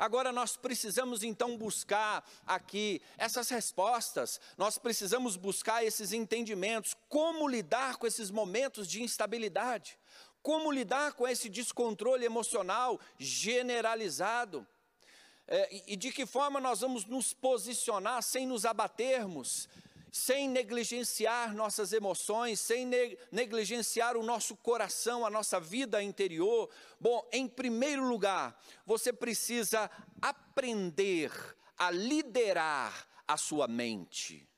Agora nós precisamos então buscar aqui essas respostas, nós precisamos buscar esses entendimentos, como lidar com esses momentos de instabilidade, como lidar com esse descontrole emocional generalizado. É, e de que forma nós vamos nos posicionar sem nos abatermos, sem negligenciar nossas emoções, sem negligenciar o nosso coração, a nossa vida interior. Bom, em primeiro lugar, você precisa aprender a liderar a sua mente.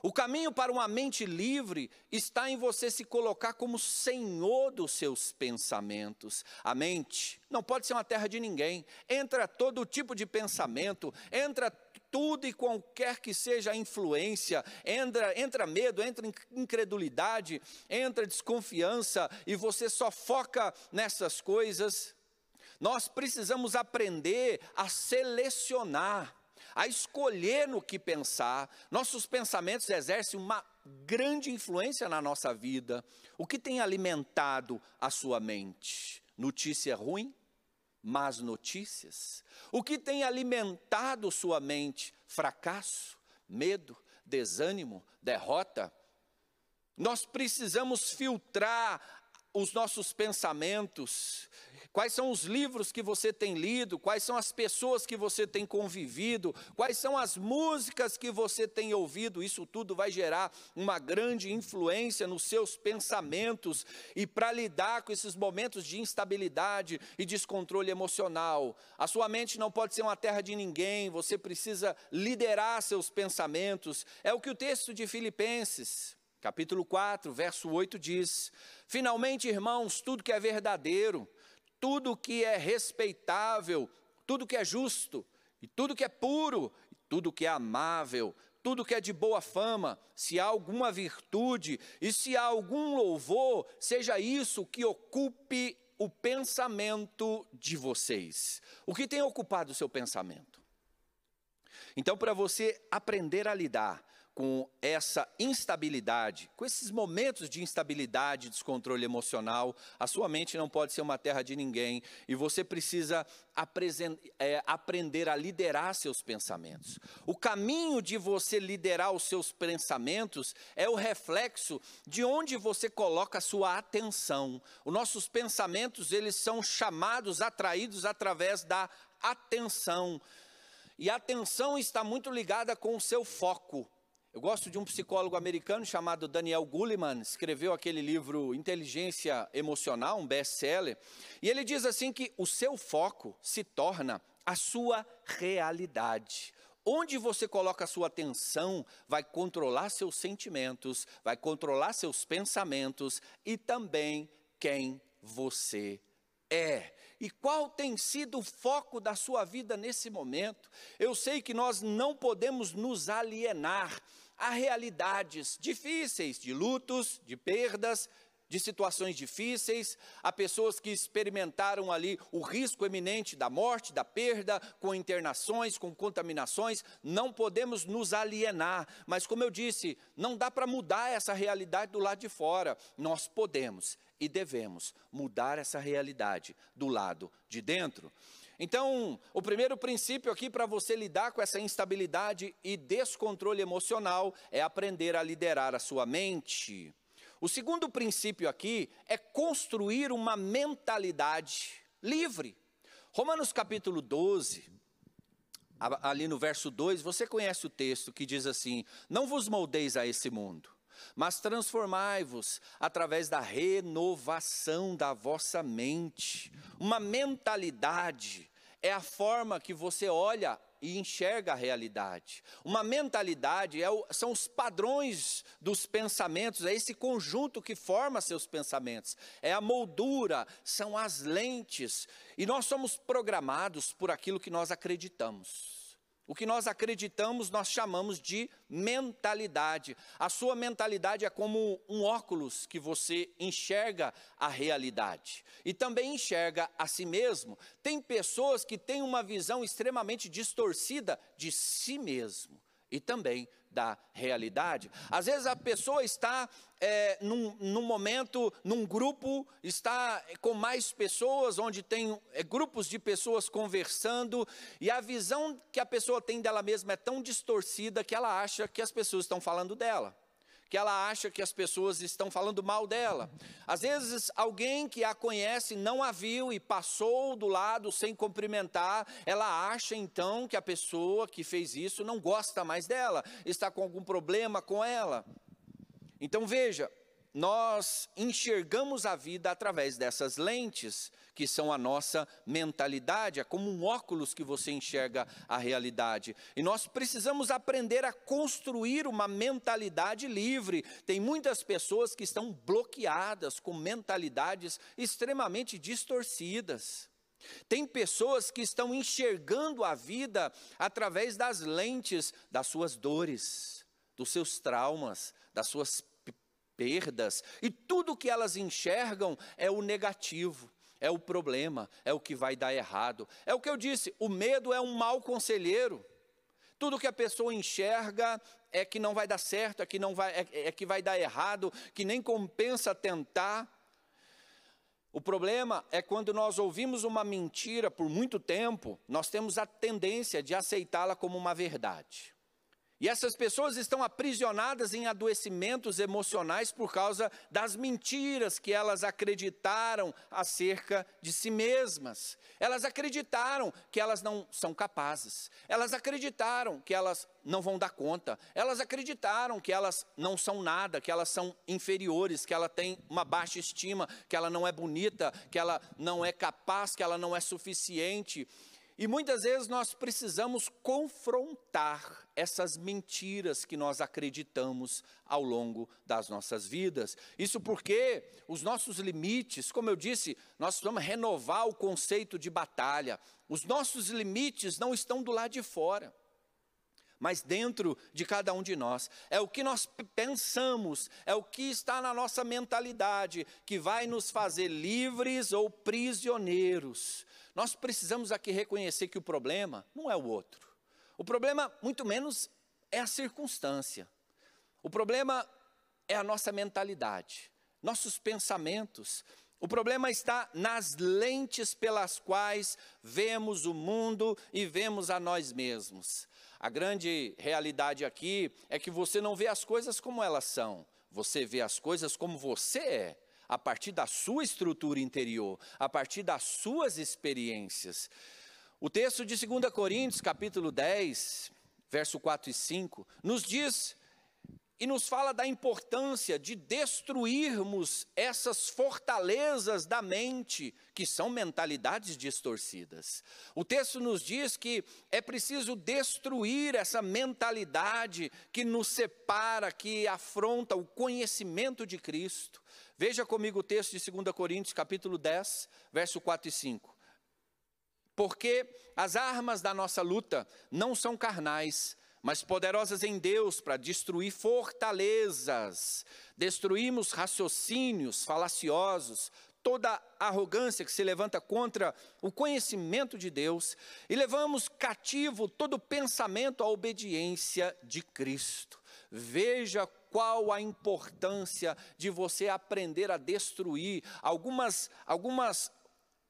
O caminho para uma mente livre está em você se colocar como senhor dos seus pensamentos. A mente não pode ser uma terra de ninguém. Entra todo tipo de pensamento, entra tudo e qualquer que seja a influência, entra, entra medo, entra incredulidade, entra desconfiança e você só foca nessas coisas. Nós precisamos aprender a selecionar, a escolher no que pensar. Nossos pensamentos exercem uma grande influência na nossa vida. O que tem alimentado a sua mente? Notícia ruim? Más notícias? O que tem alimentado sua mente? Fracasso, medo, desânimo, derrota? Nós precisamos filtrar os nossos pensamentos Quais são os livros que você tem lido? Quais são as pessoas que você tem convivido? Quais são as músicas que você tem ouvido? Isso tudo vai gerar uma grande influência nos seus pensamentos. E para lidar com esses momentos de instabilidade e descontrole emocional, a sua mente não pode ser uma terra de ninguém, você precisa liderar seus pensamentos. É o que o texto de Filipenses, capítulo 4, verso 8 diz: Finalmente, irmãos, tudo que é verdadeiro, tudo que é respeitável, tudo que é justo, e tudo que é puro, e tudo que é amável, tudo que é de boa fama, se há alguma virtude e se há algum louvor, seja isso que ocupe o pensamento de vocês. O que tem ocupado o seu pensamento? Então, para você aprender a lidar com essa instabilidade, com esses momentos de instabilidade, descontrole emocional, a sua mente não pode ser uma terra de ninguém e você precisa é, aprender a liderar seus pensamentos. O caminho de você liderar os seus pensamentos é o reflexo de onde você coloca a sua atenção. Os nossos pensamentos, eles são chamados, atraídos através da atenção. E a atenção está muito ligada com o seu foco. Eu gosto de um psicólogo americano chamado Daniel Goleman, escreveu aquele livro Inteligência Emocional, um best-seller, e ele diz assim que o seu foco se torna a sua realidade. Onde você coloca a sua atenção vai controlar seus sentimentos, vai controlar seus pensamentos e também quem você é. E qual tem sido o foco da sua vida nesse momento? Eu sei que nós não podemos nos alienar a realidades difíceis, de lutos, de perdas, de situações difíceis, a pessoas que experimentaram ali o risco eminente da morte, da perda, com internações, com contaminações, não podemos nos alienar, mas como eu disse, não dá para mudar essa realidade do lado de fora, nós podemos e devemos mudar essa realidade do lado de dentro. Então, o primeiro princípio aqui para você lidar com essa instabilidade e descontrole emocional é aprender a liderar a sua mente. O segundo princípio aqui é construir uma mentalidade livre. Romanos capítulo 12, ali no verso 2, você conhece o texto que diz assim: Não vos moldeis a esse mundo mas transformai-vos através da renovação da vossa mente. Uma mentalidade é a forma que você olha e enxerga a realidade. Uma mentalidade é o, são os padrões dos pensamentos, é esse conjunto que forma seus pensamentos, é a moldura, são as lentes, e nós somos programados por aquilo que nós acreditamos. O que nós acreditamos, nós chamamos de mentalidade. A sua mentalidade é como um óculos que você enxerga a realidade e também enxerga a si mesmo. Tem pessoas que têm uma visão extremamente distorcida de si mesmo. E também da realidade. Às vezes a pessoa está é, num, num, momento, num grupo, está com mais pessoas, onde tem é, grupos de pessoas conversando, e a visão que a pessoa tem dela mesma é tão distorcida que ela acha que as pessoas estão falando dela que ela acha que as pessoas estão falando mal dela. Às vezes, alguém que a conhece não a viu e passou do lado sem cumprimentar, ela acha então que a pessoa que fez isso não gosta mais dela, está com algum problema com ela. Então veja, nós enxergamos a vida através dessas lentes, que são a nossa mentalidade, é como um óculos que você enxerga a realidade. E nós precisamos aprender a construir uma mentalidade livre. Tem muitas pessoas que estão bloqueadas com mentalidades extremamente distorcidas. Tem pessoas que estão enxergando a vida através das lentes das suas dores, dos seus traumas, das suas perdas, e tudo que elas enxergam é o negativo, é o problema, é o que vai dar errado. É o que eu disse: o medo é um mau conselheiro. Tudo que a pessoa enxerga é que não vai dar certo, é que, não vai, é, é que vai dar errado, que nem compensa tentar. O problema é quando nós ouvimos uma mentira por muito tempo, nós temos a tendência de aceitá-la como uma verdade. E essas pessoas estão aprisionadas em adoecimentos emocionais por causa das mentiras que elas acreditaram acerca de si mesmas. Elas acreditaram que elas não são capazes. Elas acreditaram que elas não vão dar conta. Elas acreditaram que elas não são nada, que elas são inferiores, que ela tem uma baixa estima, que ela não é bonita, que ela não é capaz, que ela não é suficiente. E muitas vezes nós precisamos confrontar essas mentiras que nós acreditamos ao longo das nossas vidas. Isso porque os nossos limites, como eu disse, nós precisamos renovar o conceito de batalha. Os nossos limites não estão do lado de fora mas dentro de cada um de nós. É o que nós pensamos, é o que está na nossa mentalidade que vai nos fazer livres ou prisioneiros. Nós precisamos aqui reconhecer que o problema não é o outro. O problema, muito menos, é a circunstância. O problema é a nossa mentalidade, nossos pensamentos. O problema está nas lentes pelas quais vemos o mundo e vemos a nós mesmos. A grande realidade aqui é que você não vê as coisas como elas são, você vê as coisas como você é a partir da sua estrutura interior, a partir das suas experiências. O texto de 2 Coríntios, capítulo 10, verso 4 e 5, nos diz e nos fala da importância de destruirmos essas fortalezas da mente, que são mentalidades distorcidas. O texto nos diz que é preciso destruir essa mentalidade que nos separa, que afronta o conhecimento de Cristo. Veja comigo o texto de 2 Coríntios, capítulo 10, verso 4 e 5. Porque as armas da nossa luta não são carnais, mas poderosas em Deus para destruir fortalezas. Destruímos raciocínios falaciosos, toda arrogância que se levanta contra o conhecimento de Deus e levamos cativo todo pensamento à obediência de Cristo. Veja qual a importância de você aprender a destruir algumas, algumas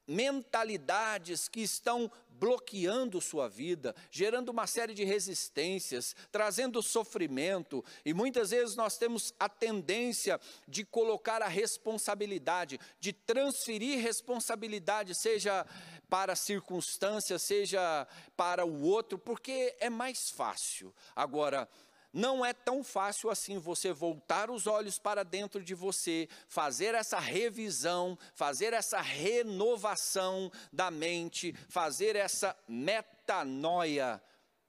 mentalidades que estão bloqueando sua vida, gerando uma série de resistências, trazendo sofrimento, e muitas vezes nós temos a tendência de colocar a responsabilidade, de transferir responsabilidade, seja para a circunstância, seja para o outro, porque é mais fácil. Agora, não é tão fácil assim você voltar os olhos para dentro de você, fazer essa revisão, fazer essa renovação da mente, fazer essa metanoia,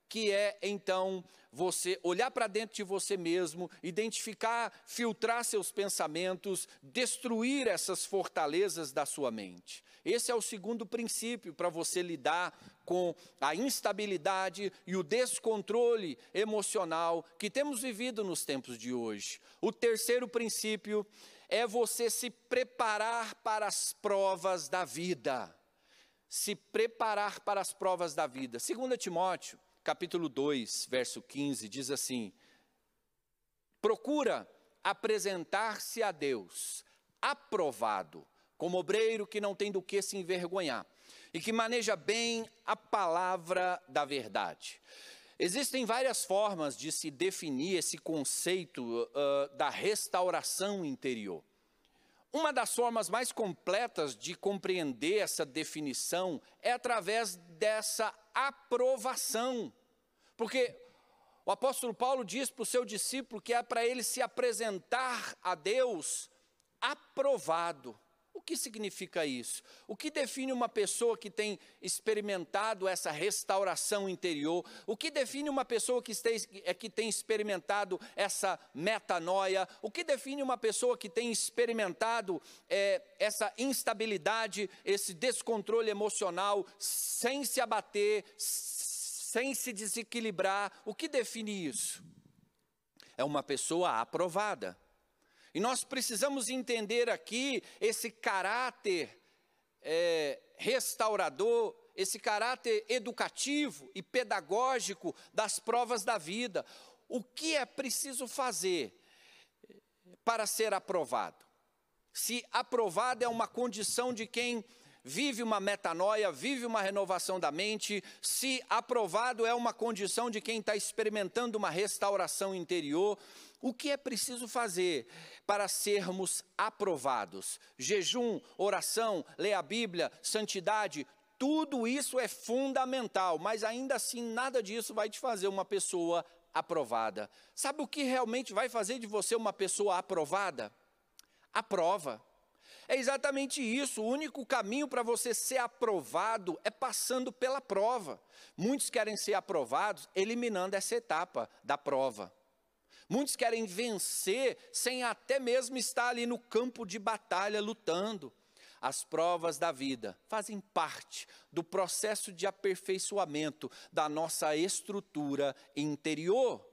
que é então você olhar para dentro de você mesmo, identificar, filtrar seus pensamentos, destruir essas fortalezas da sua mente. Esse é o segundo princípio para você lidar com a instabilidade e o descontrole emocional que temos vivido nos tempos de hoje. O terceiro princípio é você se preparar para as provas da vida. se preparar para as provas da vida. 2 Timóteo, capítulo 2, verso 15, diz assim: Procura apresentar-se a Deus aprovado, como obreiro que não tem do que se envergonhar e que maneja bem a palavra da verdade. Existem várias formas de se definir esse conceito uh, da restauração interior. Uma das formas mais completas de compreender essa definição é através dessa aprovação. Porque o apóstolo Paulo diz para o seu discípulo que é para ele se apresentar a Deus aprovado. O que significa isso? O que define uma pessoa que tem experimentado essa restauração interior? O que define uma pessoa que, é, que tem experimentado essa metanoia? O que define uma pessoa que tem experimentado é, essa instabilidade, esse descontrole emocional, sem se abater, sem se desequilibrar? O que define isso? É uma pessoa aprovada. E nós precisamos entender aqui esse caráter é, restaurador, esse caráter educativo e pedagógico das provas da vida. O que é preciso fazer para ser aprovado? Se aprovado é uma condição de quem vive uma metanoia, vive uma renovação da mente, se aprovado é uma condição de quem está experimentando uma restauração interior, o que é preciso fazer para sermos aprovados? Jejum, oração, ler a Bíblia, santidade, tudo isso é fundamental, mas ainda assim nada disso vai te fazer uma pessoa aprovada. Sabe o que realmente vai fazer de você uma pessoa aprovada? A prova. É exatamente isso. O único caminho para você ser aprovado é passando pela prova. Muitos querem ser aprovados eliminando essa etapa da prova. Muitos querem vencer sem até mesmo estar ali no campo de batalha lutando. As provas da vida fazem parte do processo de aperfeiçoamento da nossa estrutura interior.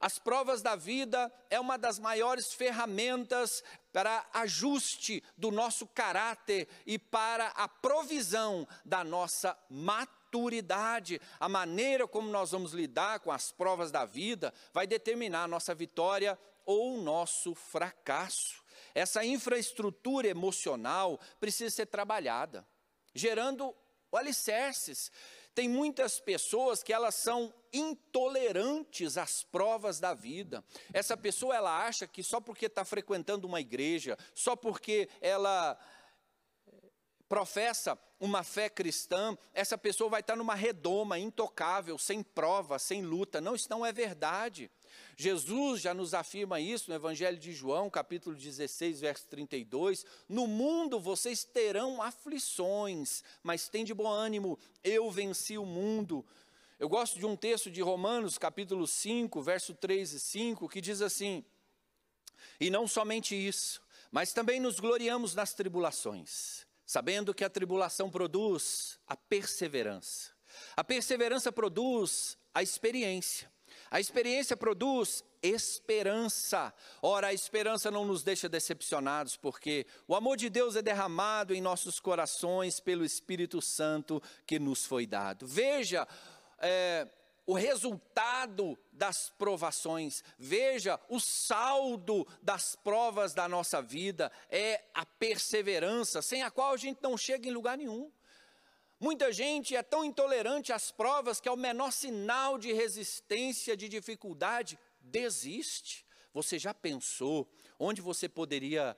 As provas da vida é uma das maiores ferramentas para ajuste do nosso caráter e para a provisão da nossa maturidade a maneira como nós vamos lidar com as provas da vida, vai determinar a nossa vitória ou o nosso fracasso. Essa infraestrutura emocional precisa ser trabalhada, gerando alicerces. Tem muitas pessoas que elas são intolerantes às provas da vida. Essa pessoa ela acha que só porque está frequentando uma igreja, só porque ela professa uma fé cristã, essa pessoa vai estar numa redoma intocável, sem prova, sem luta. Não, isso não é verdade. Jesus já nos afirma isso no Evangelho de João, capítulo 16, verso 32. No mundo vocês terão aflições, mas tem de bom ânimo, eu venci o mundo. Eu gosto de um texto de Romanos, capítulo 5, verso 3 e 5, que diz assim: E não somente isso, mas também nos gloriamos nas tribulações sabendo que a tribulação produz a perseverança. A perseverança produz a experiência. A experiência produz esperança. Ora, a esperança não nos deixa decepcionados, porque o amor de Deus é derramado em nossos corações pelo Espírito Santo que nos foi dado. Veja, é, o resultado das provações. Veja, o saldo das provas da nossa vida é a perseverança, sem a qual a gente não chega em lugar nenhum. Muita gente é tão intolerante às provas que, ao menor sinal de resistência, de dificuldade, desiste. Você já pensou onde você poderia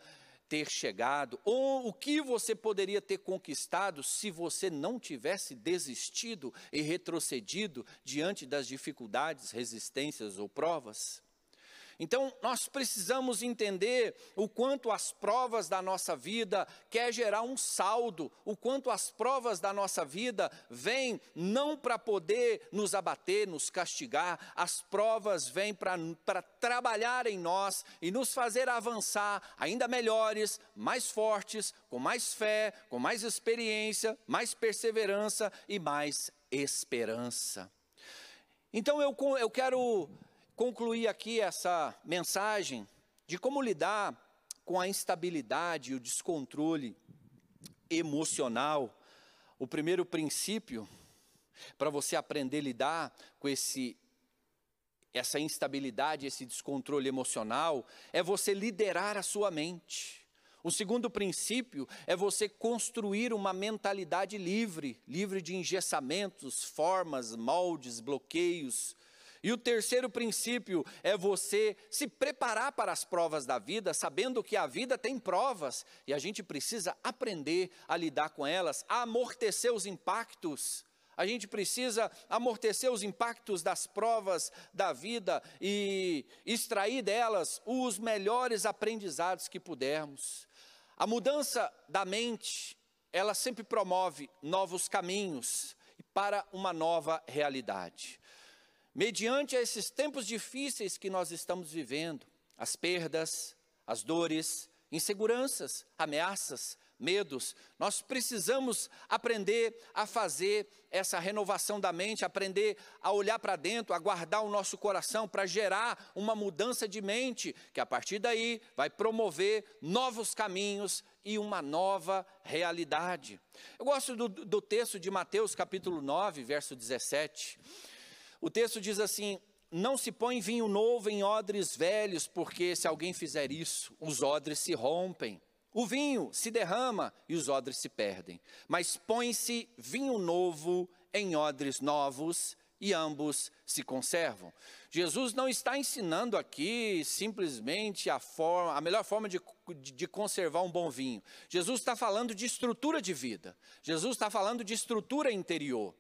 ter chegado, ou o que você poderia ter conquistado se você não tivesse desistido e retrocedido diante das dificuldades, resistências ou provas? Então, nós precisamos entender o quanto as provas da nossa vida quer gerar um saldo, o quanto as provas da nossa vida vêm não para poder nos abater, nos castigar, as provas vêm para trabalhar em nós e nos fazer avançar ainda melhores, mais fortes, com mais fé, com mais experiência, mais perseverança e mais esperança. Então eu, eu quero concluir aqui essa mensagem de como lidar com a instabilidade e o descontrole emocional. O primeiro princípio para você aprender a lidar com esse essa instabilidade, esse descontrole emocional, é você liderar a sua mente. O segundo princípio é você construir uma mentalidade livre, livre de engessamentos, formas, moldes, bloqueios. E o terceiro princípio é você se preparar para as provas da vida, sabendo que a vida tem provas e a gente precisa aprender a lidar com elas, a amortecer os impactos a gente precisa amortecer os impactos das provas da vida e extrair delas os melhores aprendizados que pudermos. A mudança da mente, ela sempre promove novos caminhos para uma nova realidade. Mediante esses tempos difíceis que nós estamos vivendo, as perdas, as dores, inseguranças, ameaças, medos. Nós precisamos aprender a fazer essa renovação da mente, aprender a olhar para dentro, a guardar o nosso coração para gerar uma mudança de mente, que a partir daí vai promover novos caminhos e uma nova realidade. Eu gosto do, do texto de Mateus capítulo 9, verso 17. O texto diz assim: não se põe vinho novo em odres velhos, porque se alguém fizer isso, os odres se rompem. O vinho se derrama e os odres se perdem, mas põe-se vinho novo em odres novos e ambos se conservam. Jesus não está ensinando aqui simplesmente a, forma, a melhor forma de, de, de conservar um bom vinho. Jesus está falando de estrutura de vida. Jesus está falando de estrutura interior.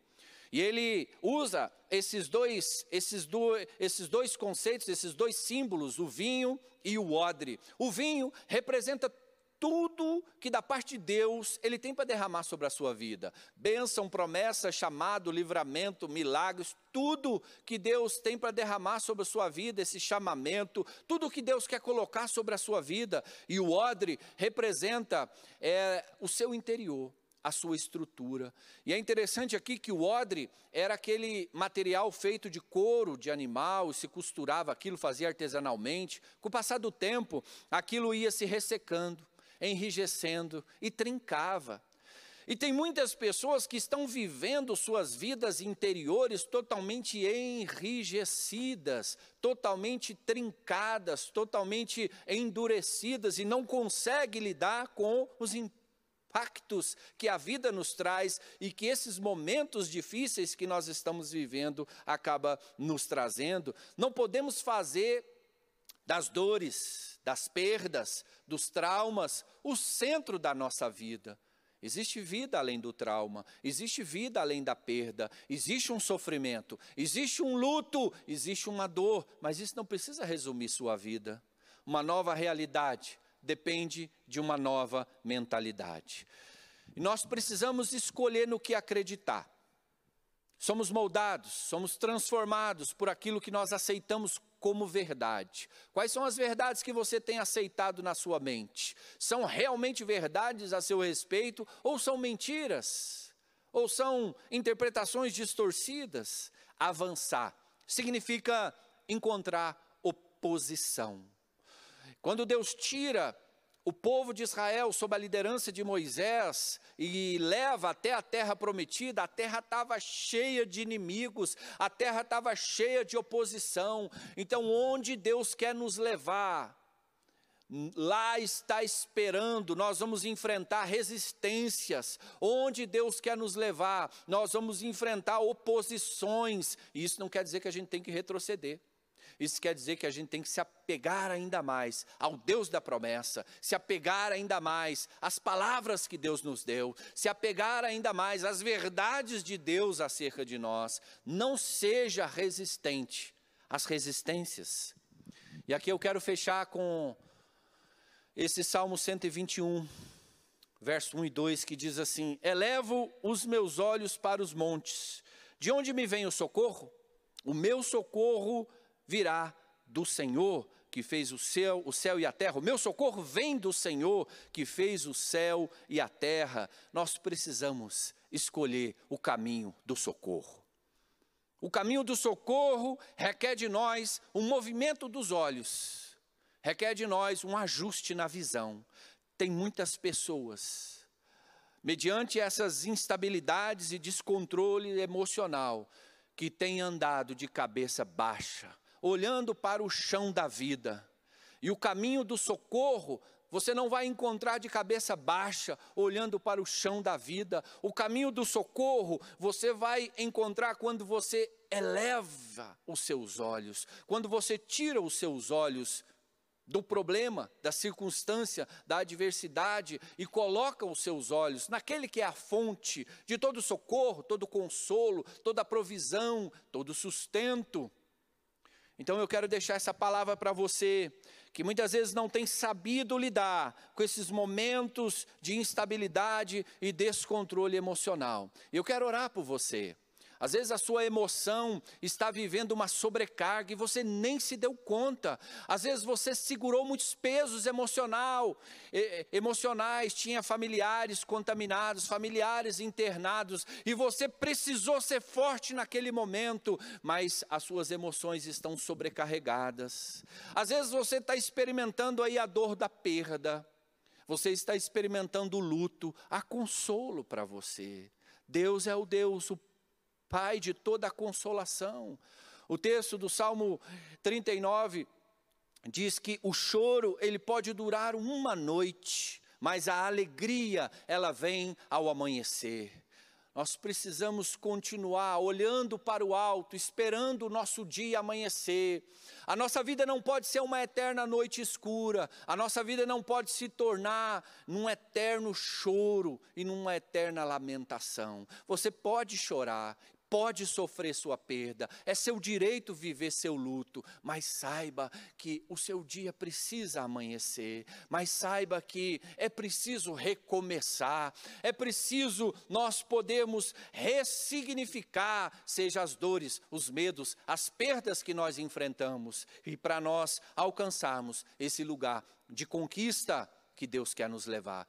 E ele usa esses dois, esses, do, esses dois conceitos, esses dois símbolos, o vinho e o odre. O vinho representa tudo que da parte de Deus Ele tem para derramar sobre a sua vida. Bênção, promessa, chamado, livramento, milagres, tudo que Deus tem para derramar sobre a sua vida, esse chamamento, tudo que Deus quer colocar sobre a sua vida. E o odre representa é, o seu interior a sua estrutura. E é interessante aqui que o odre era aquele material feito de couro de animal, se costurava aquilo, fazia artesanalmente. Com o passar do tempo, aquilo ia se ressecando enrijecendo e trincava. E tem muitas pessoas que estão vivendo suas vidas interiores totalmente enrijecidas, totalmente trincadas, totalmente endurecidas e não conseguem lidar com os impactos que a vida nos traz e que esses momentos difíceis que nós estamos vivendo acaba nos trazendo. Não podemos fazer das dores, das perdas, dos traumas, o centro da nossa vida. Existe vida além do trauma, existe vida além da perda, existe um sofrimento, existe um luto, existe uma dor, mas isso não precisa resumir sua vida. Uma nova realidade depende de uma nova mentalidade. E nós precisamos escolher no que acreditar. Somos moldados, somos transformados por aquilo que nós aceitamos como verdade. Quais são as verdades que você tem aceitado na sua mente? São realmente verdades a seu respeito ou são mentiras? Ou são interpretações distorcidas? Avançar significa encontrar oposição. Quando Deus tira o povo de Israel, sob a liderança de Moisés, e leva até a terra prometida, a terra estava cheia de inimigos, a terra estava cheia de oposição. Então, onde Deus quer nos levar, lá está esperando, nós vamos enfrentar resistências. Onde Deus quer nos levar, nós vamos enfrentar oposições. E isso não quer dizer que a gente tem que retroceder. Isso quer dizer que a gente tem que se apegar ainda mais ao Deus da promessa, se apegar ainda mais às palavras que Deus nos deu, se apegar ainda mais às verdades de Deus acerca de nós. Não seja resistente às resistências. E aqui eu quero fechar com esse Salmo 121, verso 1 e 2, que diz assim: Elevo os meus olhos para os montes, de onde me vem o socorro? O meu socorro virá do Senhor que fez o céu, o céu e a terra. O meu socorro vem do Senhor que fez o céu e a terra. Nós precisamos escolher o caminho do socorro. O caminho do socorro requer de nós um movimento dos olhos, requer de nós um ajuste na visão. Tem muitas pessoas mediante essas instabilidades e descontrole emocional, que tem andado de cabeça baixa, olhando para o chão da vida. E o caminho do socorro você não vai encontrar de cabeça baixa, olhando para o chão da vida. O caminho do socorro você vai encontrar quando você eleva os seus olhos, quando você tira os seus olhos do problema, da circunstância, da adversidade e coloca os seus olhos naquele que é a fonte de todo socorro, todo consolo, toda provisão, todo sustento. Então eu quero deixar essa palavra para você, que muitas vezes não tem sabido lidar com esses momentos de instabilidade e descontrole emocional. Eu quero orar por você. Às vezes a sua emoção está vivendo uma sobrecarga e você nem se deu conta. Às vezes você segurou muitos pesos emocional, emocionais, tinha familiares contaminados, familiares internados, e você precisou ser forte naquele momento, mas as suas emoções estão sobrecarregadas. Às vezes você está experimentando aí a dor da perda, você está experimentando o luto, há consolo para você. Deus é o Deus, o Pai de toda a consolação. O texto do Salmo 39 diz que o choro ele pode durar uma noite, mas a alegria ela vem ao amanhecer. Nós precisamos continuar olhando para o alto, esperando o nosso dia amanhecer. A nossa vida não pode ser uma eterna noite escura, a nossa vida não pode se tornar num eterno choro e numa eterna lamentação. Você pode chorar, pode sofrer sua perda, é seu direito viver seu luto, mas saiba que o seu dia precisa amanhecer, mas saiba que é preciso recomeçar, é preciso nós podermos ressignificar, seja as dores, os medos, as perdas que nós enfrentamos, e para nós alcançarmos esse lugar de conquista que Deus quer nos levar.